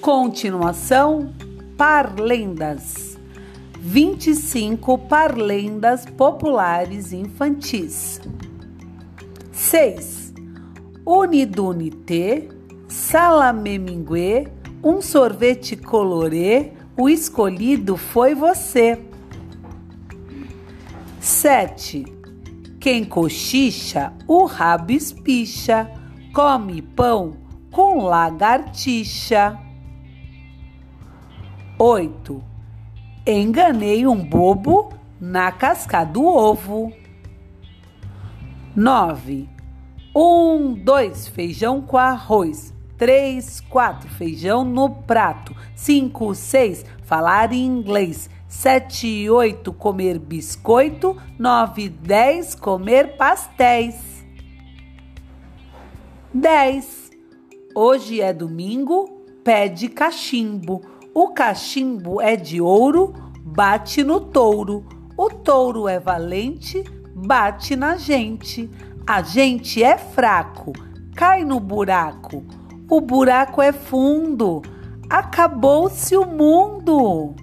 Continuação: Parlendas. 25 parlendas populares infantis. 6. Unidunité, salamemingue, um sorvete colorê, o escolhido foi você. 7. Quem cochicha, o rabo espicha, come pão com lagartixa. 8. Enganei um bobo na casca do ovo. 9. Um, dois, feijão com arroz. 3, 4, feijão no prato. 5, 6, falar inglês. 7, 8, comer biscoito. 9, 10, comer pastéis. 10. Hoje é domingo, pede cachimbo. O cachimbo é de ouro, bate no touro. O touro é valente, bate na gente. A gente é fraco, cai no buraco. O buraco é fundo. Acabou-se o mundo.